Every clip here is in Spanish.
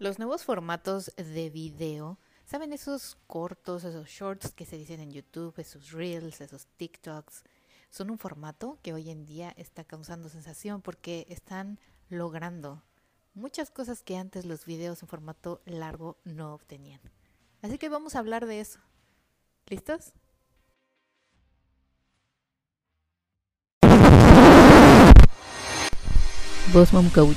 Los nuevos formatos de video, ¿saben esos cortos, esos shorts que se dicen en YouTube, esos reels, esos TikToks? Son un formato que hoy en día está causando sensación porque están logrando muchas cosas que antes los videos en formato largo no obtenían. Así que vamos a hablar de eso. ¿Listos? Boss Mom Coach,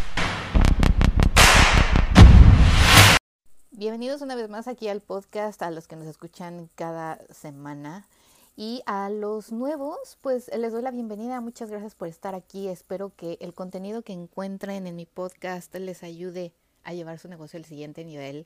Bienvenidos una vez más aquí al podcast, a los que nos escuchan cada semana. Y a los nuevos, pues les doy la bienvenida. Muchas gracias por estar aquí. Espero que el contenido que encuentren en mi podcast les ayude a llevar su negocio al siguiente nivel.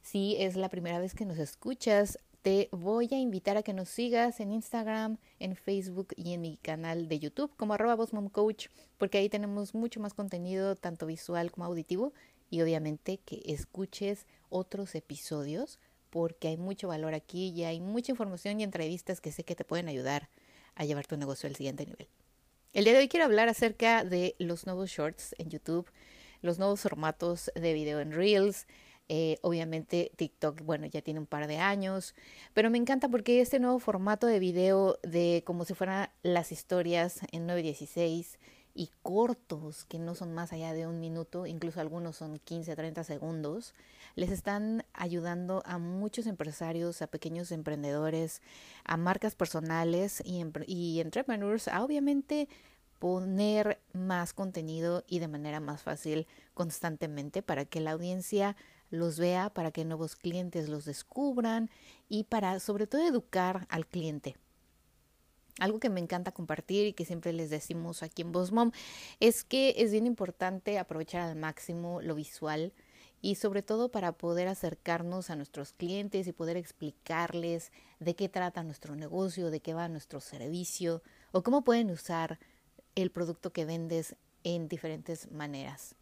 Si es la primera vez que nos escuchas, te voy a invitar a que nos sigas en Instagram, en Facebook y en mi canal de YouTube como arroba Coach, porque ahí tenemos mucho más contenido, tanto visual como auditivo, y obviamente que escuches otros episodios, porque hay mucho valor aquí y hay mucha información y entrevistas que sé que te pueden ayudar a llevar tu negocio al siguiente nivel. El día de hoy quiero hablar acerca de los nuevos shorts en YouTube, los nuevos formatos de video en Reels, eh, obviamente TikTok, bueno, ya tiene un par de años, pero me encanta porque este nuevo formato de video de como si fueran las historias en 916 y cortos que no son más allá de un minuto, incluso algunos son 15, 30 segundos, les están ayudando a muchos empresarios, a pequeños emprendedores, a marcas personales y, y entrepreneurs a obviamente poner más contenido y de manera más fácil constantemente para que la audiencia los vea, para que nuevos clientes los descubran y para sobre todo educar al cliente. Algo que me encanta compartir y que siempre les decimos aquí en Mom es que es bien importante aprovechar al máximo lo visual y sobre todo para poder acercarnos a nuestros clientes y poder explicarles de qué trata nuestro negocio, de qué va nuestro servicio o cómo pueden usar el producto que vendes en diferentes maneras.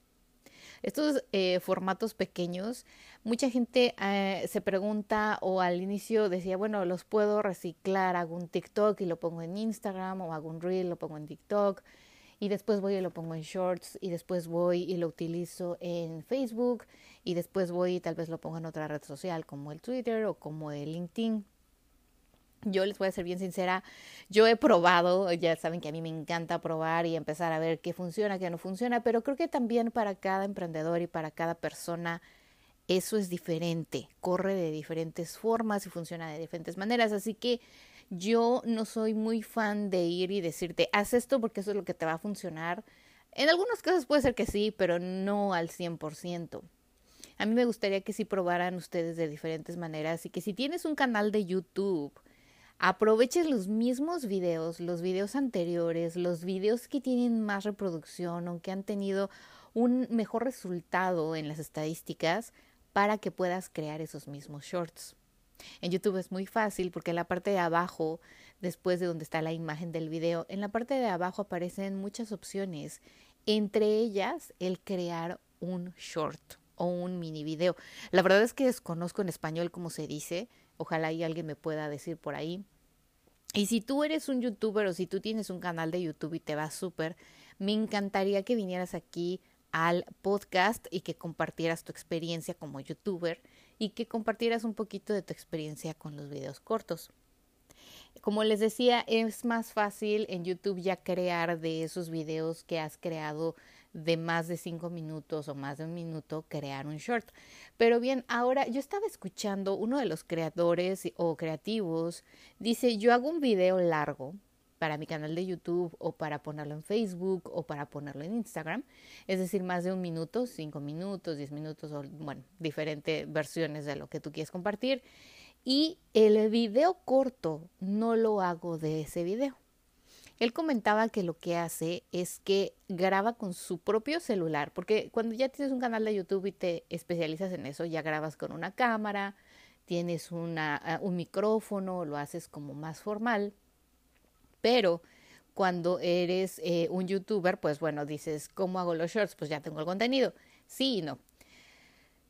Estos eh, formatos pequeños, mucha gente eh, se pregunta o al inicio decía, bueno, los puedo reciclar, hago un TikTok y lo pongo en Instagram o hago un reel, lo pongo en TikTok y después voy y lo pongo en shorts y después voy y lo utilizo en Facebook y después voy y tal vez lo pongo en otra red social como el Twitter o como el LinkedIn. Yo les voy a ser bien sincera, yo he probado, ya saben que a mí me encanta probar y empezar a ver qué funciona, qué no funciona, pero creo que también para cada emprendedor y para cada persona eso es diferente, corre de diferentes formas y funciona de diferentes maneras, así que yo no soy muy fan de ir y decirte, haz esto porque eso es lo que te va a funcionar. En algunos casos puede ser que sí, pero no al 100%. A mí me gustaría que sí probaran ustedes de diferentes maneras y que si tienes un canal de YouTube, aproveches los mismos videos, los videos anteriores, los videos que tienen más reproducción o que han tenido un mejor resultado en las estadísticas para que puedas crear esos mismos shorts. En YouTube es muy fácil porque en la parte de abajo, después de donde está la imagen del video, en la parte de abajo aparecen muchas opciones, entre ellas el crear un short o un mini video. La verdad es que desconozco en español cómo se dice, Ojalá y alguien me pueda decir por ahí. Y si tú eres un youtuber o si tú tienes un canal de YouTube y te va súper, me encantaría que vinieras aquí al podcast y que compartieras tu experiencia como youtuber y que compartieras un poquito de tu experiencia con los videos cortos. Como les decía, es más fácil en YouTube ya crear de esos videos que has creado de más de cinco minutos o más de un minuto crear un short. Pero bien, ahora yo estaba escuchando uno de los creadores o creativos, dice, yo hago un video largo para mi canal de YouTube o para ponerlo en Facebook o para ponerlo en Instagram, es decir, más de un minuto, cinco minutos, diez minutos o bueno, diferentes versiones de lo que tú quieres compartir. Y el video corto no lo hago de ese video. Él comentaba que lo que hace es que graba con su propio celular, porque cuando ya tienes un canal de YouTube y te especializas en eso, ya grabas con una cámara, tienes una, un micrófono, lo haces como más formal, pero cuando eres eh, un youtuber, pues bueno, dices, ¿cómo hago los shorts? Pues ya tengo el contenido. Sí y no.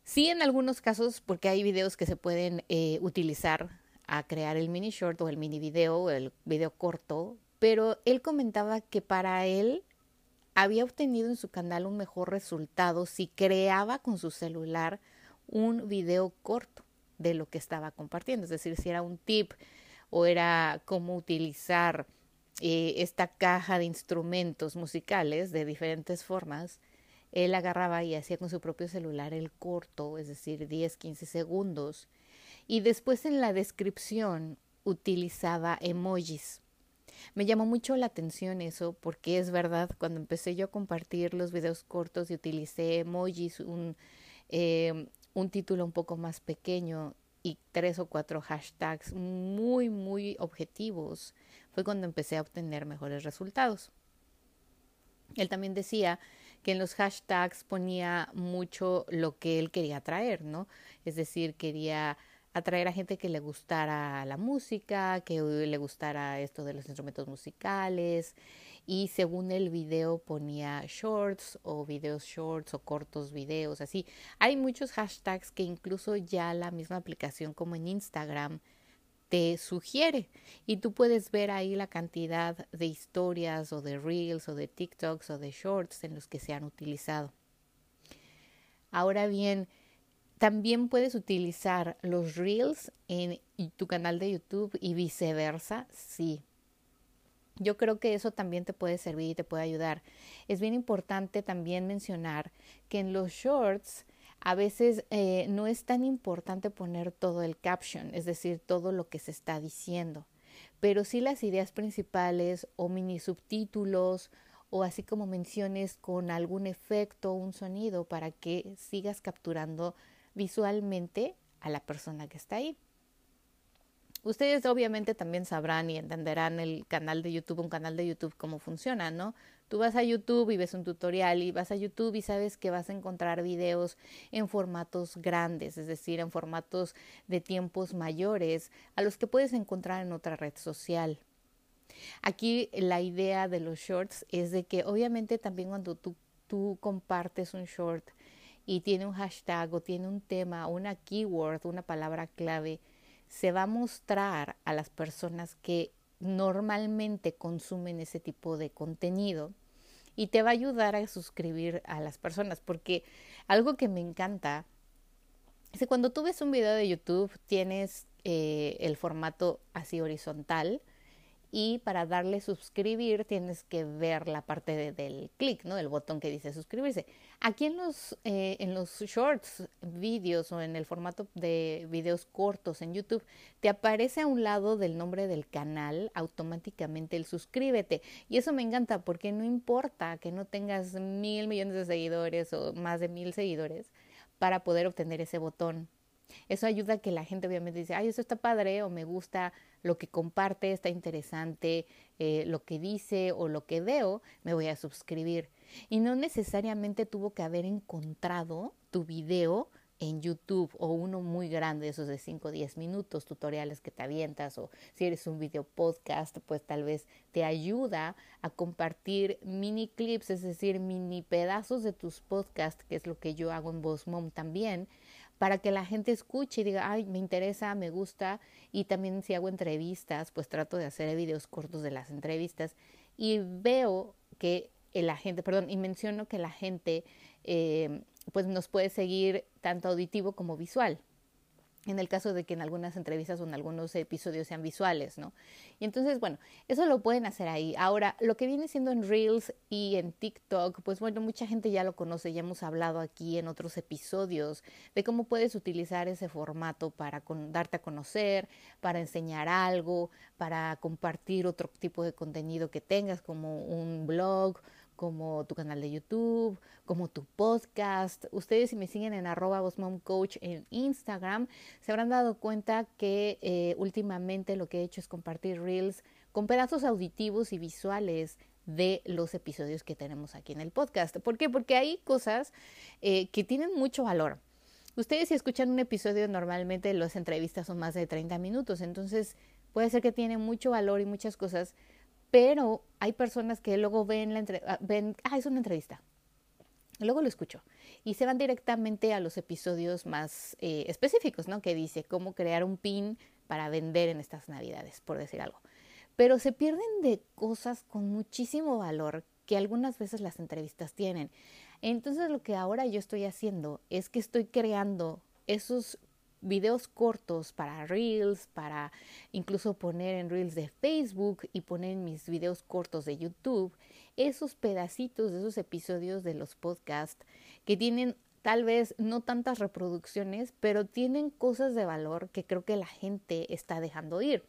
Sí, en algunos casos, porque hay videos que se pueden eh, utilizar a crear el mini short o el mini video el video corto, pero él comentaba que para él había obtenido en su canal un mejor resultado si creaba con su celular un video corto de lo que estaba compartiendo, es decir, si era un tip o era cómo utilizar eh, esta caja de instrumentos musicales de diferentes formas, él agarraba y hacía con su propio celular el corto, es decir, 10, 15 segundos, y después en la descripción utilizaba emojis. Me llamó mucho la atención eso porque es verdad, cuando empecé yo a compartir los videos cortos y utilicé emojis, un, eh, un título un poco más pequeño y tres o cuatro hashtags muy, muy objetivos, fue cuando empecé a obtener mejores resultados. Él también decía que en los hashtags ponía mucho lo que él quería traer, ¿no? Es decir, quería atraer a gente que le gustara la música, que le gustara esto de los instrumentos musicales y según el video ponía shorts o videos shorts o cortos videos, así. Hay muchos hashtags que incluso ya la misma aplicación como en Instagram te sugiere y tú puedes ver ahí la cantidad de historias o de reels o de TikToks o de shorts en los que se han utilizado. Ahora bien, también puedes utilizar los reels en tu canal de YouTube y viceversa, sí. Yo creo que eso también te puede servir y te puede ayudar. Es bien importante también mencionar que en los shorts a veces eh, no es tan importante poner todo el caption, es decir, todo lo que se está diciendo, pero sí las ideas principales o mini subtítulos o así como menciones con algún efecto un sonido para que sigas capturando visualmente a la persona que está ahí. Ustedes obviamente también sabrán y entenderán el canal de YouTube, un canal de YouTube, cómo funciona, ¿no? Tú vas a YouTube y ves un tutorial y vas a YouTube y sabes que vas a encontrar videos en formatos grandes, es decir, en formatos de tiempos mayores a los que puedes encontrar en otra red social. Aquí la idea de los shorts es de que obviamente también cuando tú, tú compartes un short y tiene un hashtag o tiene un tema, una keyword, una palabra clave, se va a mostrar a las personas que normalmente consumen ese tipo de contenido y te va a ayudar a suscribir a las personas porque algo que me encanta es que cuando tú ves un video de YouTube tienes eh, el formato así horizontal y para darle suscribir tienes que ver la parte del clic, ¿no? El botón que dice suscribirse. Aquí en los, eh, en los shorts, vídeos o en el formato de videos cortos en YouTube, te aparece a un lado del nombre del canal automáticamente el suscríbete. Y eso me encanta porque no importa que no tengas mil millones de seguidores o más de mil seguidores para poder obtener ese botón eso ayuda a que la gente obviamente dice, ay, eso está padre o me gusta lo que comparte, está interesante, eh, lo que dice o lo que veo, me voy a suscribir. Y no necesariamente tuvo que haber encontrado tu video en YouTube o uno muy grande, esos de 5 o 10 minutos, tutoriales que te avientas o si eres un video podcast, pues tal vez te ayuda a compartir mini clips, es decir, mini pedazos de tus podcasts, que es lo que yo hago en Boss Mom también, para que la gente escuche y diga, ay, me interesa, me gusta. Y también si hago entrevistas, pues trato de hacer videos cortos de las entrevistas y veo que la gente, perdón, y menciono que la gente eh, pues nos puede seguir tanto auditivo como visual en el caso de que en algunas entrevistas o en algunos episodios sean visuales, ¿no? Y entonces, bueno, eso lo pueden hacer ahí. Ahora, lo que viene siendo en Reels y en TikTok, pues bueno, mucha gente ya lo conoce, ya hemos hablado aquí en otros episodios de cómo puedes utilizar ese formato para darte a conocer, para enseñar algo, para compartir otro tipo de contenido que tengas, como un blog, como tu canal de YouTube, como tu podcast. Ustedes si me siguen en arroba Coach en Instagram, se habrán dado cuenta que eh, últimamente lo que he hecho es compartir reels con pedazos auditivos y visuales de los episodios que tenemos aquí en el podcast. ¿Por qué? Porque hay cosas eh, que tienen mucho valor. Ustedes si escuchan un episodio normalmente las entrevistas son más de 30 minutos, entonces puede ser que tiene mucho valor y muchas cosas, pero hay personas que luego ven la entrevista, ven, ah, es una entrevista. Luego lo escucho y se van directamente a los episodios más eh, específicos, ¿no? Que dice cómo crear un pin para vender en estas navidades, por decir algo. Pero se pierden de cosas con muchísimo valor que algunas veces las entrevistas tienen. Entonces lo que ahora yo estoy haciendo es que estoy creando esos videos cortos para Reels, para incluso poner en Reels de Facebook y poner en mis videos cortos de YouTube, esos pedacitos de esos episodios de los podcasts que tienen tal vez no tantas reproducciones, pero tienen cosas de valor que creo que la gente está dejando ir.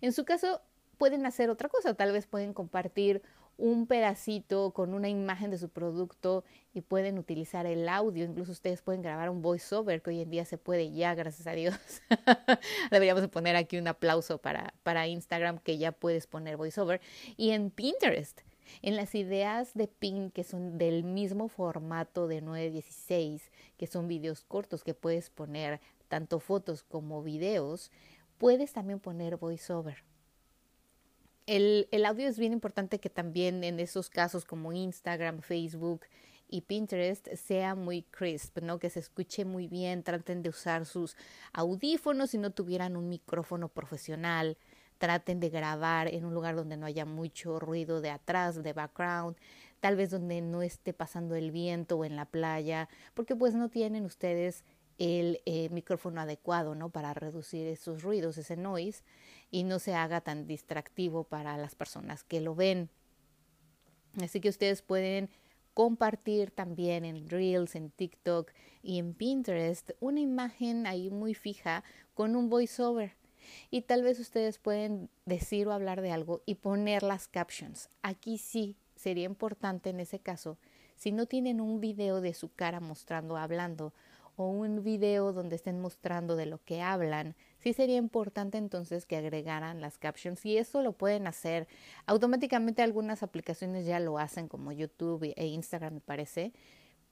En su caso, pueden hacer otra cosa, tal vez pueden compartir un pedacito con una imagen de su producto y pueden utilizar el audio. Incluso ustedes pueden grabar un voiceover que hoy en día se puede ya, gracias a Dios. Deberíamos poner aquí un aplauso para, para Instagram que ya puedes poner voiceover. Y en Pinterest, en las ideas de Pin que son del mismo formato de 916, que son videos cortos que puedes poner tanto fotos como videos, puedes también poner voiceover. El, el, audio es bien importante que también en esos casos como Instagram, Facebook y Pinterest sea muy crisp, ¿no? Que se escuche muy bien, traten de usar sus audífonos si no tuvieran un micrófono profesional, traten de grabar en un lugar donde no haya mucho ruido de atrás, de background, tal vez donde no esté pasando el viento o en la playa, porque pues no tienen ustedes el eh, micrófono adecuado, ¿no? Para reducir esos ruidos, ese noise y no se haga tan distractivo para las personas que lo ven. Así que ustedes pueden compartir también en Reels, en TikTok y en Pinterest una imagen ahí muy fija con un voiceover. Y tal vez ustedes pueden decir o hablar de algo y poner las captions. Aquí sí sería importante en ese caso, si no tienen un video de su cara mostrando, hablando, o un video donde estén mostrando de lo que hablan, sí sería importante entonces que agregaran las captions y eso lo pueden hacer. Automáticamente algunas aplicaciones ya lo hacen como YouTube e Instagram me parece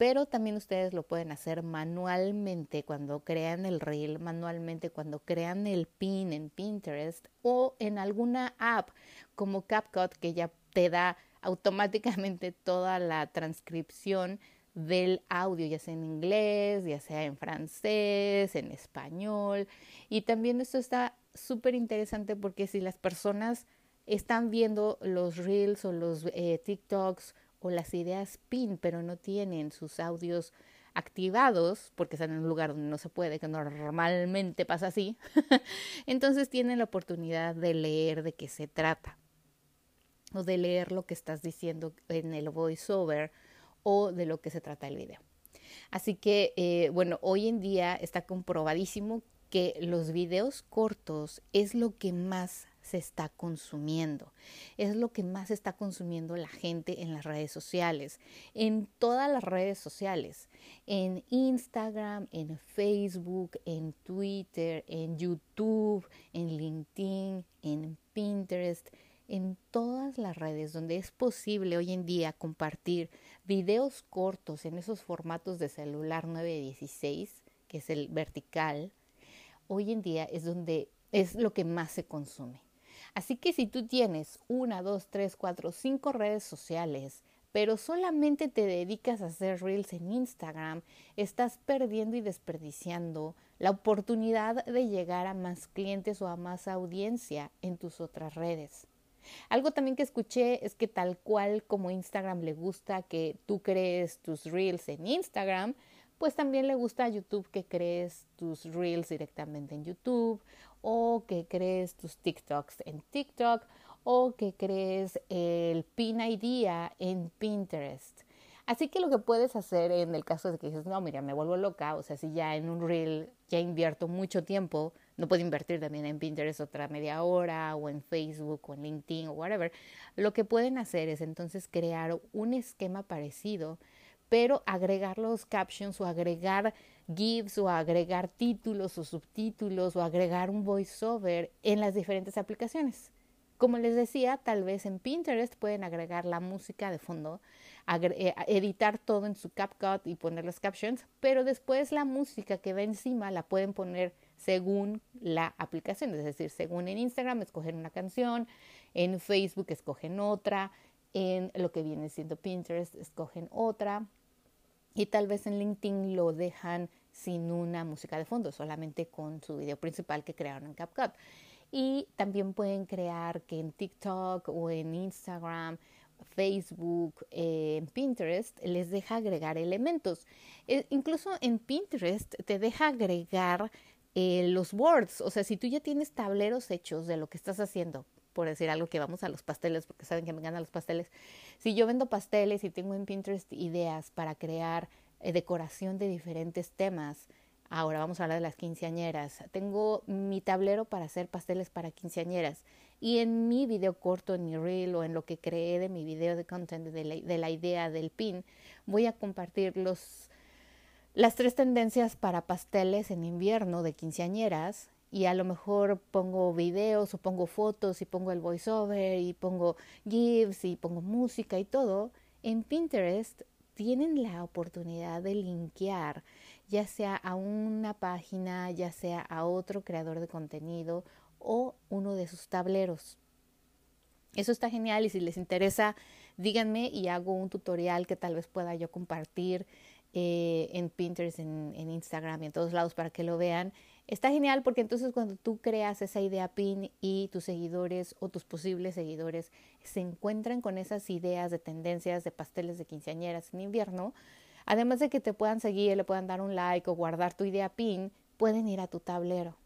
pero también ustedes lo pueden hacer manualmente cuando crean el reel, manualmente cuando crean el pin en Pinterest o en alguna app como CapCut que ya te da automáticamente toda la transcripción del audio, ya sea en inglés, ya sea en francés, en español. Y también esto está súper interesante porque si las personas están viendo los reels o los eh, TikToks o las ideas PIN, pero no tienen sus audios activados, porque están en un lugar donde no se puede, que normalmente pasa así, entonces tienen la oportunidad de leer de qué se trata o de leer lo que estás diciendo en el voiceover o de lo que se trata el video. Así que, eh, bueno, hoy en día está comprobadísimo que los videos cortos es lo que más se está consumiendo. Es lo que más está consumiendo la gente en las redes sociales, en todas las redes sociales, en Instagram, en Facebook, en Twitter, en YouTube, en LinkedIn, en Pinterest, en todas las redes donde es posible hoy en día compartir videos cortos en esos formatos de celular 916, que es el vertical, hoy en día es donde es lo que más se consume. Así que si tú tienes una, dos, tres, cuatro, cinco redes sociales, pero solamente te dedicas a hacer reels en Instagram, estás perdiendo y desperdiciando la oportunidad de llegar a más clientes o a más audiencia en tus otras redes. Algo también que escuché es que tal cual como Instagram le gusta que tú crees tus reels en Instagram, pues también le gusta a YouTube que crees tus reels directamente en YouTube o que crees tus TikToks en TikTok o que crees el pin idea en Pinterest. Así que lo que puedes hacer en el caso de que dices, no, mira, me vuelvo loca, o sea, si ya en un reel ya invierto mucho tiempo, no puedo invertir también en Pinterest otra media hora o en Facebook o en LinkedIn o whatever. Lo que pueden hacer es entonces crear un esquema parecido, pero agregar los captions o agregar GIFs o agregar títulos o subtítulos o agregar un voiceover en las diferentes aplicaciones. Como les decía, tal vez en Pinterest pueden agregar la música de fondo, eh, editar todo en su CapCut y poner los captions, pero después la música que va encima la pueden poner según la aplicación, es decir, según en Instagram escogen una canción, en Facebook escogen otra, en lo que viene siendo Pinterest escogen otra y tal vez en LinkedIn lo dejan sin una música de fondo, solamente con su video principal que crearon en CapCut. Y también pueden crear que en TikTok o en Instagram, Facebook, eh, en Pinterest, les deja agregar elementos. E, incluso en Pinterest te deja agregar eh, los boards. O sea, si tú ya tienes tableros hechos de lo que estás haciendo, por decir algo que vamos a los pasteles, porque saben que me encantan los pasteles. Si yo vendo pasteles y tengo en Pinterest ideas para crear eh, decoración de diferentes temas, Ahora vamos a hablar de las quinceañeras. Tengo mi tablero para hacer pasteles para quinceañeras. Y en mi video corto, en mi reel o en lo que creé de mi video de content, de la, de la idea del pin, voy a compartir los, las tres tendencias para pasteles en invierno de quinceañeras. Y a lo mejor pongo videos o pongo fotos y pongo el voiceover y pongo GIFs y pongo música y todo. En Pinterest tienen la oportunidad de linkear ya sea a una página, ya sea a otro creador de contenido o uno de sus tableros. Eso está genial y si les interesa, díganme y hago un tutorial que tal vez pueda yo compartir eh, en Pinterest, en, Instagram y en todos lados para que lo vean. Está genial porque entonces cuando tú creas esa idea pin y tus seguidores o tus posibles seguidores se encuentran con esas ideas de tendencias de pasteles de quinceañeras en invierno, Además de que te puedan seguir, le puedan dar un like o guardar tu idea pin, pueden ir a tu tablero.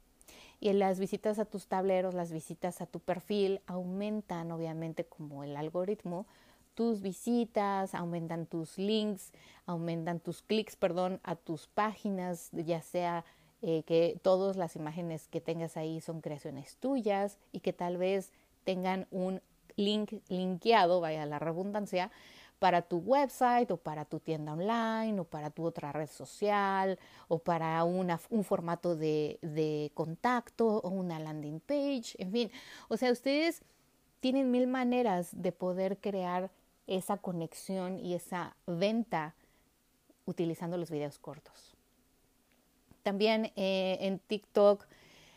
Y las visitas a tus tableros, las visitas a tu perfil aumentan obviamente como el algoritmo tus visitas, aumentan tus links, aumentan tus clics, perdón, a tus páginas, ya sea eh, que todas las imágenes que tengas ahí son creaciones tuyas y que tal vez tengan un link linkeado, vaya la redundancia, para tu website o para tu tienda online o para tu otra red social o para una, un formato de, de contacto o una landing page, en fin. O sea, ustedes tienen mil maneras de poder crear esa conexión y esa venta utilizando los videos cortos. También eh, en TikTok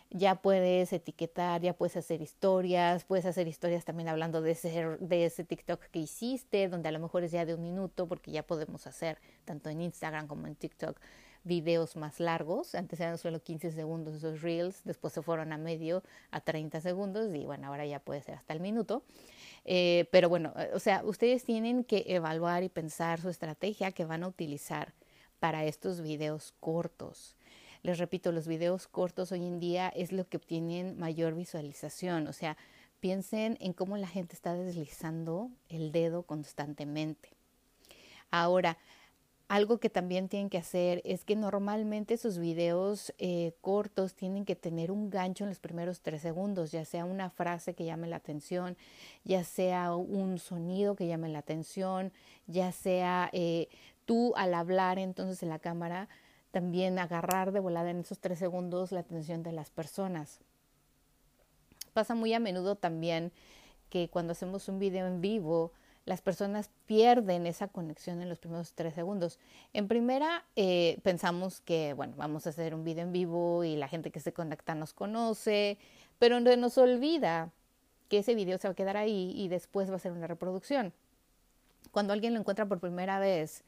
ya puedes etiquetar, ya puedes hacer historias, puedes hacer historias también hablando de ese, de ese TikTok que hiciste, donde a lo mejor es ya de un minuto, porque ya podemos hacer tanto en Instagram como en TikTok videos más largos. Antes eran solo 15 segundos esos reels, después se fueron a medio, a 30 segundos y bueno, ahora ya puede ser hasta el minuto. Eh, pero bueno, eh, o sea, ustedes tienen que evaluar y pensar su estrategia que van a utilizar para estos videos cortos. Les repito, los videos cortos hoy en día es lo que obtienen mayor visualización. O sea, piensen en cómo la gente está deslizando el dedo constantemente. Ahora, algo que también tienen que hacer es que normalmente sus videos eh, cortos tienen que tener un gancho en los primeros tres segundos, ya sea una frase que llame la atención, ya sea un sonido que llame la atención, ya sea eh, tú al hablar entonces en la cámara también agarrar de volada en esos tres segundos la atención de las personas. Pasa muy a menudo también que cuando hacemos un video en vivo, las personas pierden esa conexión en los primeros tres segundos. En primera, eh, pensamos que, bueno, vamos a hacer un video en vivo y la gente que se conecta nos conoce, pero no nos olvida que ese video se va a quedar ahí y después va a ser una reproducción. Cuando alguien lo encuentra por primera vez,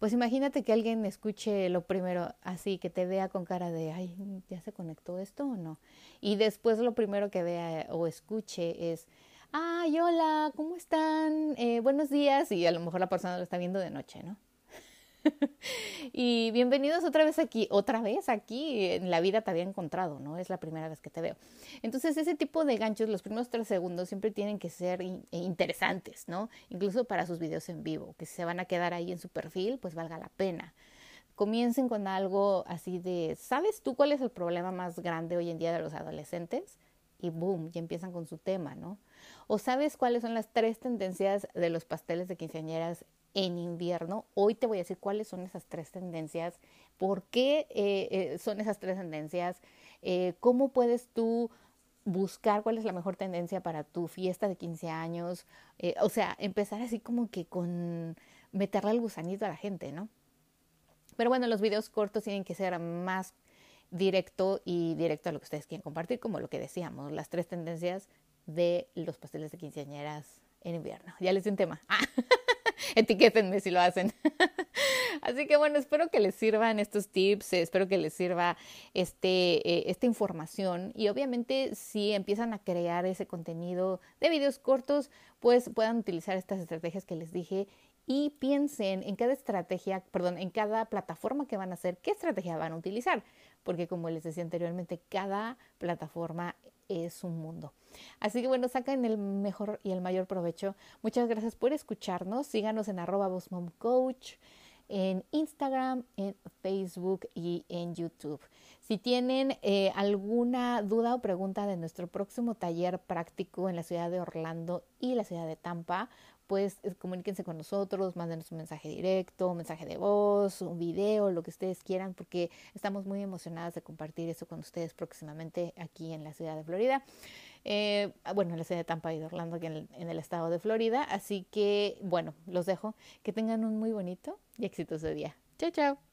pues imagínate que alguien escuche lo primero así, que te vea con cara de, ay, ¿ya se conectó esto o no? Y después lo primero que vea o escuche es, ay, hola, ¿cómo están? Eh, buenos días. Y a lo mejor la persona lo está viendo de noche, ¿no? y bienvenidos otra vez aquí, otra vez aquí, en la vida te había encontrado, ¿no? Es la primera vez que te veo. Entonces, ese tipo de ganchos, los primeros tres segundos siempre tienen que ser e interesantes, ¿no? Incluso para sus videos en vivo, que si se van a quedar ahí en su perfil, pues valga la pena. Comiencen con algo así de, ¿sabes tú cuál es el problema más grande hoy en día de los adolescentes? Y boom, ya empiezan con su tema, ¿no? O sabes cuáles son las tres tendencias de los pasteles de quinceañeras en invierno. Hoy te voy a decir cuáles son esas tres tendencias, por qué eh, eh, son esas tres tendencias, eh, cómo puedes tú buscar cuál es la mejor tendencia para tu fiesta de 15 años, o sea, empezar así como que con meterle el gusanito a la gente, ¿no? Pero bueno, los videos cortos tienen que ser más directo y directo a lo que ustedes quieren compartir, como lo que decíamos, las tres tendencias de los pasteles de quinceañeras en invierno. Ya les di un tema. Ah, etiquétenme si lo hacen. Así que bueno, espero que les sirvan estos tips, espero que les sirva este, eh, esta información y obviamente si empiezan a crear ese contenido de videos cortos, pues puedan utilizar estas estrategias que les dije y piensen en cada estrategia, perdón, en cada plataforma que van a hacer, qué estrategia van a utilizar, porque como les decía anteriormente, cada plataforma es un mundo. Así que bueno, saquen el mejor y el mayor provecho. Muchas gracias por escucharnos. Síganos en arroba Coach en Instagram, en Facebook y en YouTube. Si tienen eh, alguna duda o pregunta de nuestro próximo taller práctico en la ciudad de Orlando y la ciudad de Tampa, pues comuníquense con nosotros, mándenos un mensaje directo, un mensaje de voz, un video, lo que ustedes quieran, porque estamos muy emocionadas de compartir eso con ustedes próximamente aquí en la ciudad de Florida. Eh, bueno, en la ciudad de Tampa y de Orlando, aquí en en el estado de Florida. Así que, bueno, los dejo. Que tengan un muy bonito y exitoso día. Chao, chao.